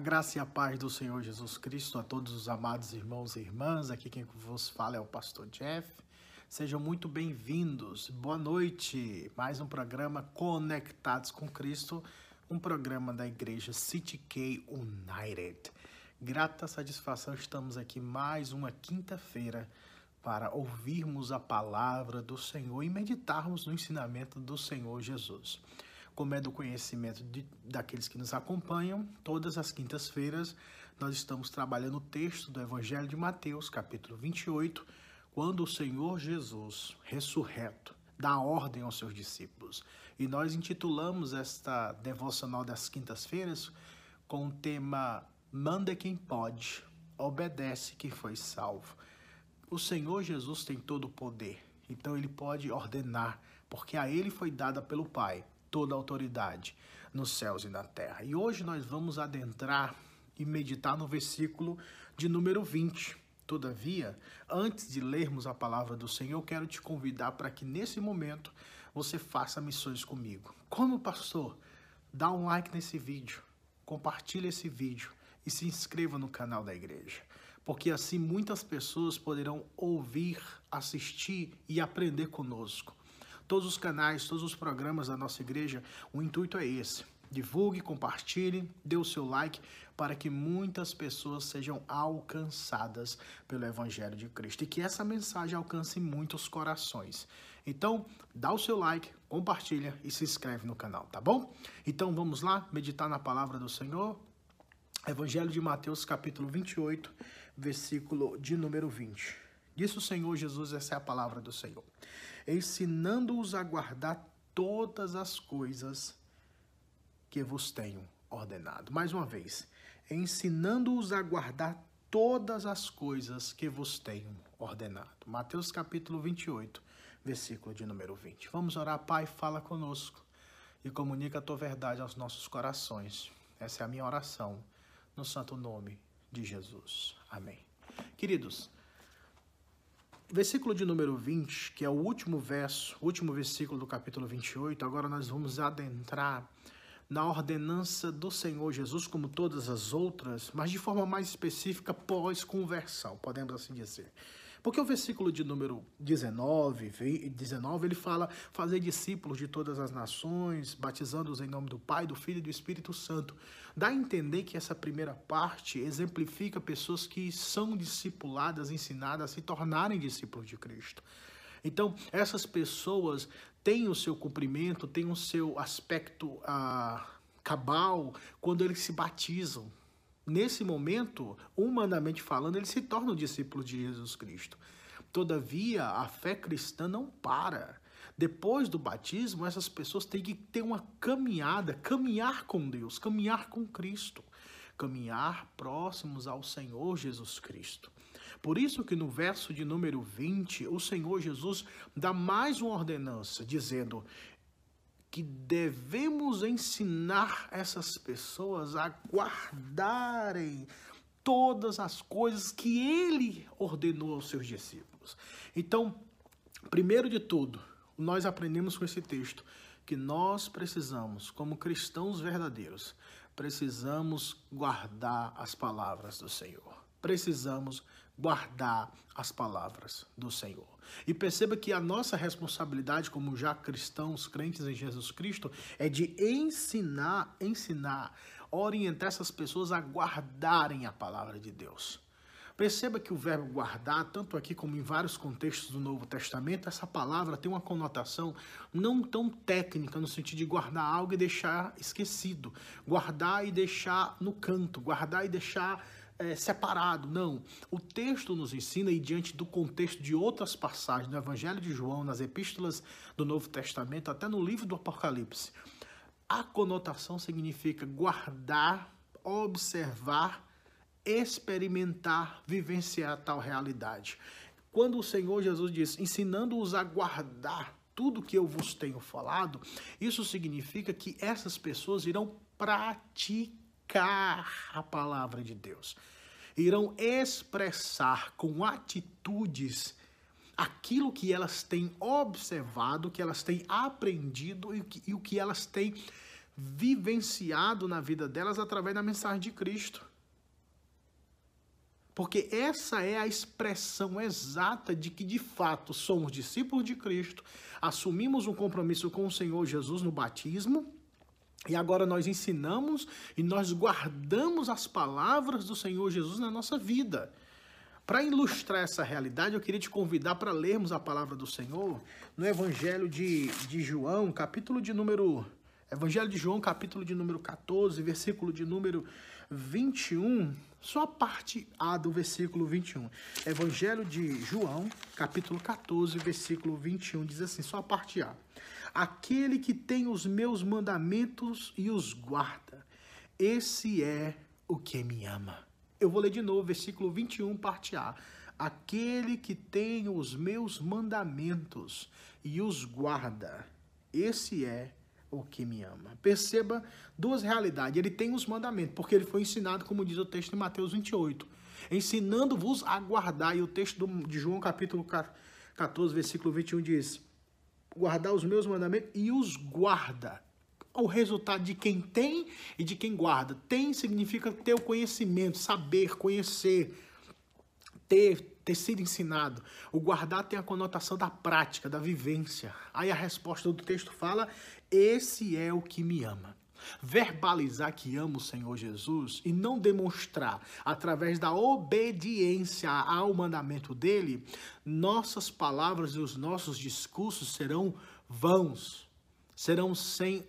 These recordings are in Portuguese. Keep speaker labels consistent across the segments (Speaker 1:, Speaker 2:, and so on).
Speaker 1: graça e a paz do Senhor Jesus Cristo a todos os amados irmãos e irmãs. Aqui quem vos fala é o pastor Jeff. Sejam muito bem-vindos. Boa noite. Mais um programa Conectados com Cristo, um programa da igreja City K United. Grata satisfação, estamos aqui mais uma quinta-feira para ouvirmos a palavra do Senhor e meditarmos no ensinamento do Senhor Jesus como é do conhecimento de, daqueles que nos acompanham, todas as quintas-feiras nós estamos trabalhando o texto do Evangelho de Mateus, capítulo 28, quando o Senhor Jesus, ressurreto, dá ordem aos seus discípulos. E nós intitulamos esta devocional das quintas-feiras com o tema Manda quem pode, obedece quem foi salvo. O Senhor Jesus tem todo o poder, então ele pode ordenar, porque a ele foi dada pelo Pai toda autoridade nos céus e na terra. E hoje nós vamos adentrar e meditar no versículo de número 20. Todavia, antes de lermos a palavra do Senhor, eu quero te convidar para que nesse momento você faça missões comigo. Como pastor, dá um like nesse vídeo, compartilhe esse vídeo e se inscreva no canal da igreja, porque assim muitas pessoas poderão ouvir, assistir e aprender conosco todos os canais, todos os programas da nossa igreja, o intuito é esse. Divulgue, compartilhe, dê o seu like para que muitas pessoas sejam alcançadas pelo Evangelho de Cristo e que essa mensagem alcance muitos corações. Então, dá o seu like, compartilha e se inscreve no canal, tá bom? Então vamos lá meditar na palavra do Senhor. Evangelho de Mateus, capítulo 28, versículo de número 20. Diz o Senhor Jesus, essa é a palavra do Senhor ensinando-os a guardar todas as coisas que vos tenho ordenado. Mais uma vez, ensinando-os a guardar todas as coisas que vos tenho ordenado. Mateus capítulo 28, versículo de número 20. Vamos orar, Pai, fala conosco e comunica a tua verdade aos nossos corações. Essa é a minha oração, no santo nome de Jesus. Amém. Queridos, Versículo de número 20, que é o último verso, último versículo do capítulo 28, agora nós vamos adentrar na ordenança do Senhor Jesus, como todas as outras, mas de forma mais específica pós-conversão, podemos assim dizer. Porque o versículo de número 19, 19, ele fala fazer discípulos de todas as nações, batizando-os em nome do Pai, do Filho e do Espírito Santo. Dá a entender que essa primeira parte exemplifica pessoas que são discipuladas, ensinadas a se tornarem discípulos de Cristo. Então, essas pessoas têm o seu cumprimento, têm o seu aspecto ah, cabal quando eles se batizam, nesse momento, humanamente falando, ele se torna discípulo de Jesus Cristo. Todavia, a fé cristã não para. Depois do batismo, essas pessoas têm que ter uma caminhada, caminhar com Deus, caminhar com Cristo, caminhar próximos ao Senhor Jesus Cristo. Por isso que no verso de número 20, o Senhor Jesus dá mais uma ordenança, dizendo: que devemos ensinar essas pessoas a guardarem todas as coisas que ele ordenou aos seus discípulos. Então, primeiro de tudo, nós aprendemos com esse texto que nós precisamos, como cristãos verdadeiros, precisamos guardar as palavras do Senhor. Precisamos guardar as palavras do Senhor. E perceba que a nossa responsabilidade como já cristãos, crentes em Jesus Cristo, é de ensinar, ensinar, orientar essas pessoas a guardarem a palavra de Deus. Perceba que o verbo guardar, tanto aqui como em vários contextos do Novo Testamento, essa palavra tem uma conotação não tão técnica, no sentido de guardar algo e deixar esquecido, guardar e deixar no canto, guardar e deixar é, separado, não. O texto nos ensina, e diante do contexto de outras passagens no Evangelho de João, nas epístolas do Novo Testamento, até no livro do Apocalipse, a conotação significa guardar, observar, experimentar, vivenciar tal realidade. Quando o Senhor Jesus diz, ensinando-os a guardar tudo que eu vos tenho falado, isso significa que essas pessoas irão praticar a palavra de Deus. Irão expressar com atitudes aquilo que elas têm observado, que elas têm aprendido e, que, e o que elas têm vivenciado na vida delas através da mensagem de Cristo. Porque essa é a expressão exata de que de fato somos discípulos de Cristo, assumimos um compromisso com o Senhor Jesus no batismo. E agora nós ensinamos e nós guardamos as palavras do Senhor Jesus na nossa vida. Para ilustrar essa realidade, eu queria te convidar para lermos a palavra do Senhor no Evangelho de, de João, capítulo de número. Evangelho de João, capítulo de número 14, versículo de número 21, só a parte A do versículo 21. Evangelho de João, capítulo 14, versículo 21, diz assim, só a parte A. Aquele que tem os meus mandamentos e os guarda, esse é o que me ama. Eu vou ler de novo, versículo 21, parte A. Aquele que tem os meus mandamentos e os guarda, esse é o que me ama. Perceba duas realidades. Ele tem os mandamentos, porque ele foi ensinado, como diz o texto de Mateus 28, ensinando-vos a guardar. E o texto de João, capítulo 14, versículo 21 diz: guardar os meus mandamentos e os guarda o resultado de quem tem e de quem guarda. Tem significa ter o conhecimento, saber, conhecer, ter, ter sido ensinado. O guardar tem a conotação da prática, da vivência. Aí a resposta do texto fala: Esse é o que me ama. Verbalizar que amo o Senhor Jesus e não demonstrar através da obediência ao mandamento dele, nossas palavras e os nossos discursos serão vãos, serão sem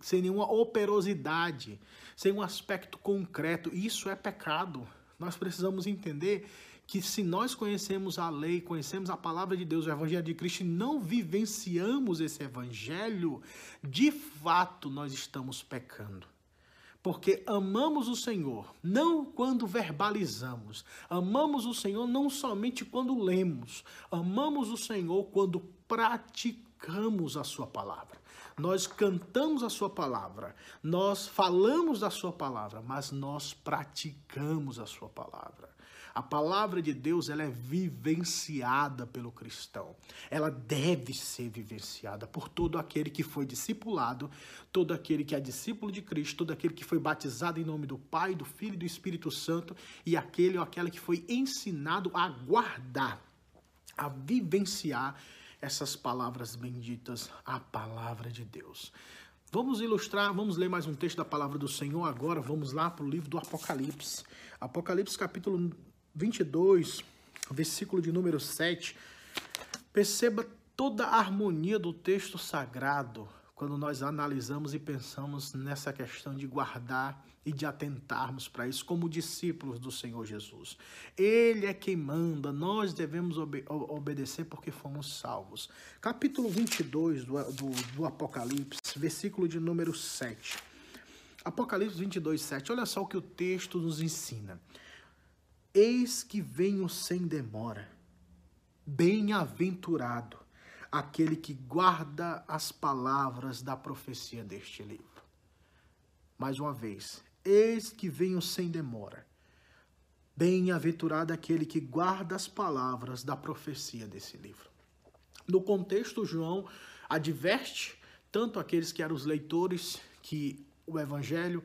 Speaker 1: sem nenhuma operosidade, sem um aspecto concreto. Isso é pecado. Nós precisamos entender que se nós conhecemos a lei, conhecemos a palavra de Deus, o evangelho de Cristo e não vivenciamos esse evangelho, de fato nós estamos pecando. Porque amamos o Senhor, não quando verbalizamos. Amamos o Senhor não somente quando lemos. Amamos o Senhor quando praticamos a sua palavra nós cantamos a sua palavra, nós falamos da sua palavra, mas nós praticamos a sua palavra. A palavra de Deus ela é vivenciada pelo cristão. Ela deve ser vivenciada por todo aquele que foi discipulado, todo aquele que é discípulo de Cristo, todo aquele que foi batizado em nome do Pai, do Filho e do Espírito Santo e aquele ou aquela que foi ensinado a guardar, a vivenciar essas palavras benditas, a palavra de Deus. Vamos ilustrar, vamos ler mais um texto da palavra do Senhor agora. Vamos lá para o livro do Apocalipse. Apocalipse capítulo 22, versículo de número 7. Perceba toda a harmonia do texto sagrado quando nós analisamos e pensamos nessa questão de guardar e de atentarmos para isso como discípulos do Senhor Jesus. Ele é quem manda, nós devemos obe obedecer porque fomos salvos. Capítulo 22 do, do, do Apocalipse, versículo de número 7. Apocalipse 22, 7. Olha só o que o texto nos ensina. Eis que venho sem demora, bem-aventurado aquele que guarda as palavras da profecia deste livro. Mais uma vez, Eis que venho sem demora. Bem-aventurado aquele que guarda as palavras da profecia desse livro. No contexto, João adverte tanto aqueles que eram os leitores que o evangelho,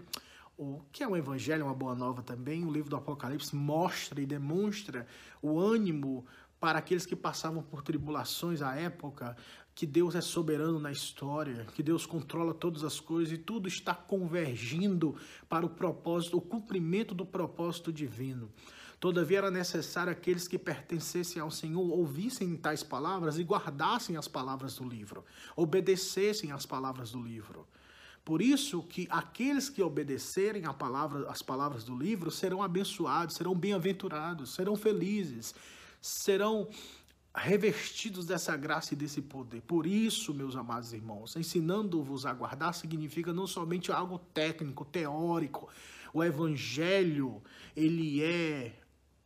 Speaker 1: o que é um evangelho, uma boa nova também, o livro do Apocalipse mostra e demonstra o ânimo para aqueles que passavam por tribulações à época, que Deus é soberano na história, que Deus controla todas as coisas e tudo está convergindo para o propósito, o cumprimento do propósito divino. Todavia era necessário aqueles que pertencessem ao Senhor ouvissem tais palavras e guardassem as palavras do livro, obedecessem às palavras do livro. Por isso que aqueles que obedecerem a palavra, as palavras do livro serão abençoados, serão bem-aventurados, serão felizes, serão revestidos dessa graça e desse poder. Por isso, meus amados irmãos, ensinando-vos a guardar significa não somente algo técnico, teórico. O evangelho, ele é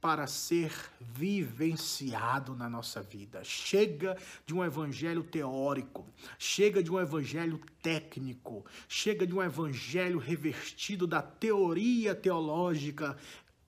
Speaker 1: para ser vivenciado na nossa vida. Chega de um evangelho teórico, chega de um evangelho técnico, chega de um evangelho revestido da teoria teológica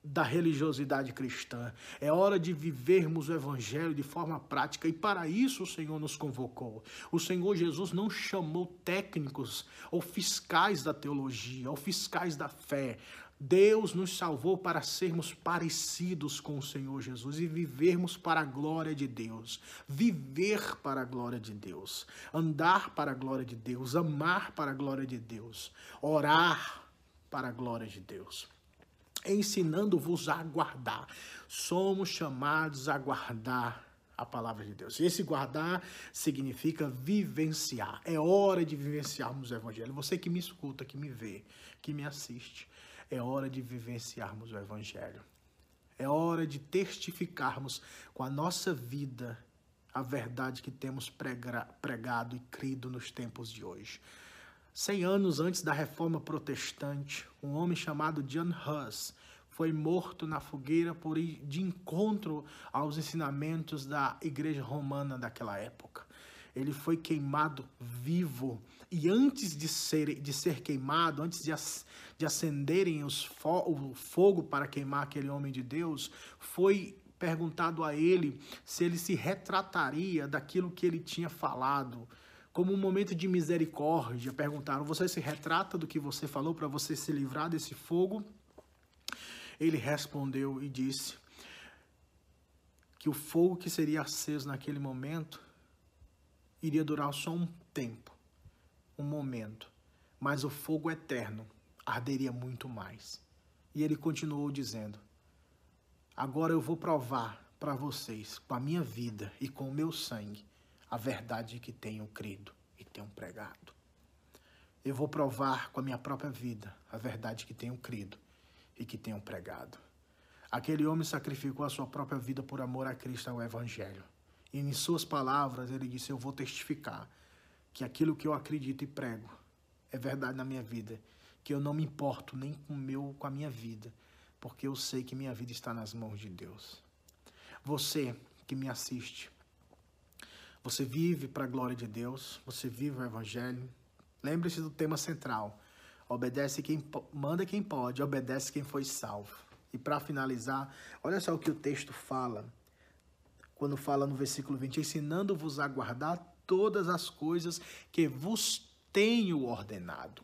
Speaker 1: da religiosidade cristã. É hora de vivermos o Evangelho de forma prática e para isso o Senhor nos convocou. O Senhor Jesus não chamou técnicos ou fiscais da teologia ou fiscais da fé. Deus nos salvou para sermos parecidos com o Senhor Jesus e vivermos para a glória de Deus. Viver para a glória de Deus. Andar para a glória de Deus. Amar para a glória de Deus. Orar para a glória de Deus ensinando-vos a guardar. Somos chamados a guardar a palavra de Deus. Esse guardar significa vivenciar. É hora de vivenciarmos o evangelho. Você que me escuta, que me vê, que me assiste, é hora de vivenciarmos o evangelho. É hora de testificarmos com a nossa vida a verdade que temos pregado e crido nos tempos de hoje. Cem anos antes da reforma protestante, um homem chamado John Huss foi morto na fogueira por ir de encontro aos ensinamentos da igreja romana daquela época. Ele foi queimado vivo e antes de ser, de ser queimado, antes de, de acenderem os fo o fogo para queimar aquele homem de Deus, foi perguntado a ele se ele se retrataria daquilo que ele tinha falado como um momento de misericórdia, perguntaram: Você se retrata do que você falou para você se livrar desse fogo? Ele respondeu e disse que o fogo que seria aceso naquele momento iria durar só um tempo, um momento, mas o fogo eterno arderia muito mais. E ele continuou dizendo: Agora eu vou provar para vocês, com a minha vida e com o meu sangue, a verdade que tenho crido e tenho pregado. Eu vou provar com a minha própria vida a verdade que tenho crido e que tenho pregado. Aquele homem sacrificou a sua própria vida por amor a Cristo e ao Evangelho. E em suas palavras ele disse: Eu vou testificar que aquilo que eu acredito e prego é verdade na minha vida, que eu não me importo nem com, meu, com a minha vida, porque eu sei que minha vida está nas mãos de Deus. Você que me assiste, você vive para a glória de Deus, você vive o Evangelho. Lembre-se do tema central. Obedece quem manda quem pode, obedece quem foi salvo. E para finalizar, olha só o que o texto fala. Quando fala no versículo 20, ensinando-vos a guardar todas as coisas que vos tenho ordenado.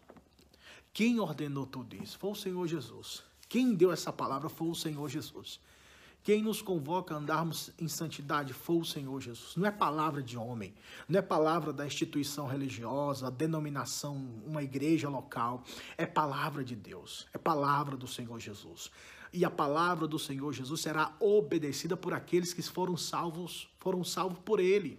Speaker 1: Quem ordenou tudo isso? Foi o Senhor Jesus. Quem deu essa palavra foi o Senhor Jesus. Quem nos convoca a andarmos em santidade foi o Senhor Jesus. Não é palavra de homem, não é palavra da instituição religiosa, denominação, uma igreja local. É palavra de Deus, é palavra do Senhor Jesus. E a palavra do Senhor Jesus será obedecida por aqueles que foram salvos, foram salvos por Ele.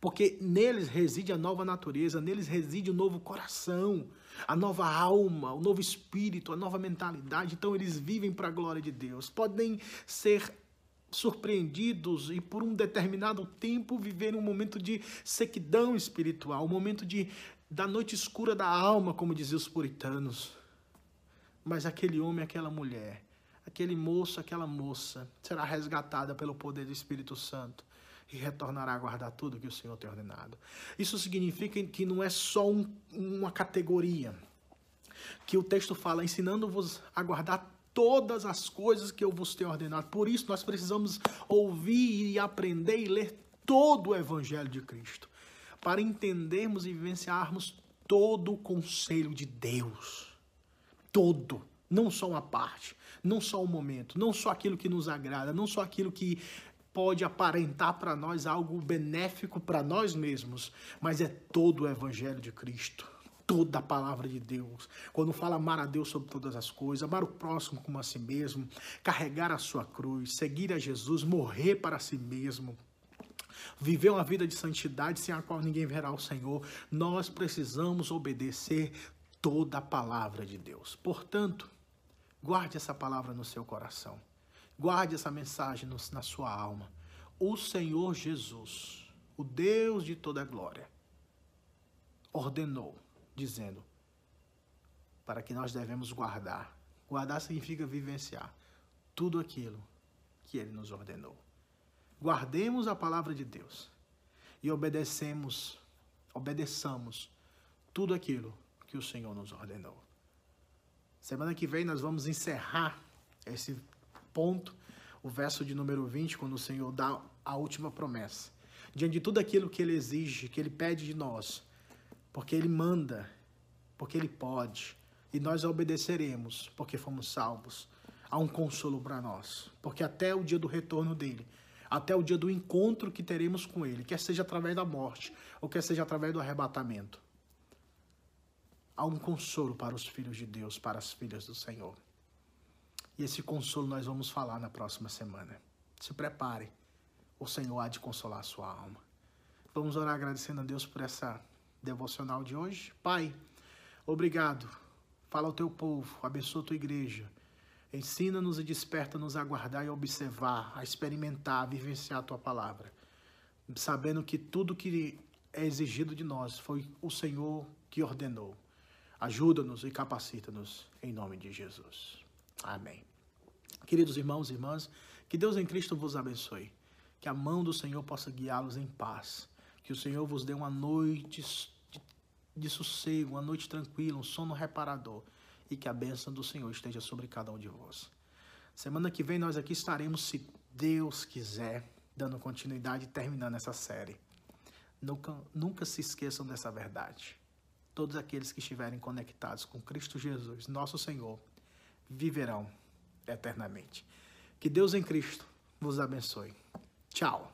Speaker 1: Porque neles reside a nova natureza, neles reside o novo coração a nova alma, o novo espírito, a nova mentalidade. Então eles vivem para a glória de Deus. Podem ser surpreendidos e por um determinado tempo viver um momento de sequidão espiritual, um momento de da noite escura da alma, como diziam os puritanos. Mas aquele homem, aquela mulher, aquele moço, aquela moça será resgatada pelo poder do Espírito Santo e retornará a guardar tudo que o Senhor tem ordenado. Isso significa que não é só um, uma categoria, que o texto fala, ensinando-vos a guardar todas as coisas que eu vos tenho ordenado. Por isso, nós precisamos ouvir e aprender e ler todo o Evangelho de Cristo, para entendermos e vivenciarmos todo o conselho de Deus. Todo, não só uma parte, não só um momento, não só aquilo que nos agrada, não só aquilo que pode aparentar para nós algo benéfico para nós mesmos, mas é todo o Evangelho de Cristo, toda a palavra de Deus. Quando fala amar a Deus sobre todas as coisas, amar o próximo como a si mesmo, carregar a sua cruz, seguir a Jesus, morrer para si mesmo, viver uma vida de santidade sem a qual ninguém verá o Senhor, nós precisamos obedecer toda a palavra de Deus. Portanto, guarde essa palavra no seu coração. Guarde essa mensagem na sua alma. O Senhor Jesus, o Deus de toda glória, ordenou, dizendo, para que nós devemos guardar. Guardar significa vivenciar tudo aquilo que ele nos ordenou. Guardemos a palavra de Deus e obedecemos, obedeçamos tudo aquilo que o Senhor nos ordenou. Semana que vem nós vamos encerrar esse ponto, o verso de número 20, quando o Senhor dá a última promessa. Diante de tudo aquilo que Ele exige, que Ele pede de nós, porque Ele manda, porque Ele pode, e nós obedeceremos, porque fomos salvos. Há um consolo para nós, porque até o dia do retorno dele, até o dia do encontro que teremos com ele, quer seja através da morte, ou quer seja através do arrebatamento, há um consolo para os filhos de Deus, para as filhas do Senhor. E esse consolo nós vamos falar na próxima semana. Se prepare, o Senhor há de consolar a sua alma. Vamos orar agradecendo a Deus por essa devocional de hoje. Pai, obrigado Fala ao teu povo, abençoa a tua igreja. Ensina-nos e desperta-nos a guardar e observar, a experimentar, a vivenciar a tua palavra. Sabendo que tudo que é exigido de nós foi o Senhor que ordenou. Ajuda-nos e capacita-nos em nome de Jesus. Amém. Queridos irmãos e irmãs, que Deus em Cristo vos abençoe. Que a mão do Senhor possa guiá-los em paz. Que o Senhor vos dê uma noite de sossego, uma noite tranquila, um sono reparador e que a bênção do Senhor esteja sobre cada um de vós. Semana que vem nós aqui estaremos, se Deus quiser, dando continuidade e terminando essa série. Nunca, nunca se esqueçam dessa verdade. Todos aqueles que estiverem conectados com Cristo Jesus, nosso Senhor, viverão eternamente. Que Deus em Cristo vos abençoe. Tchau.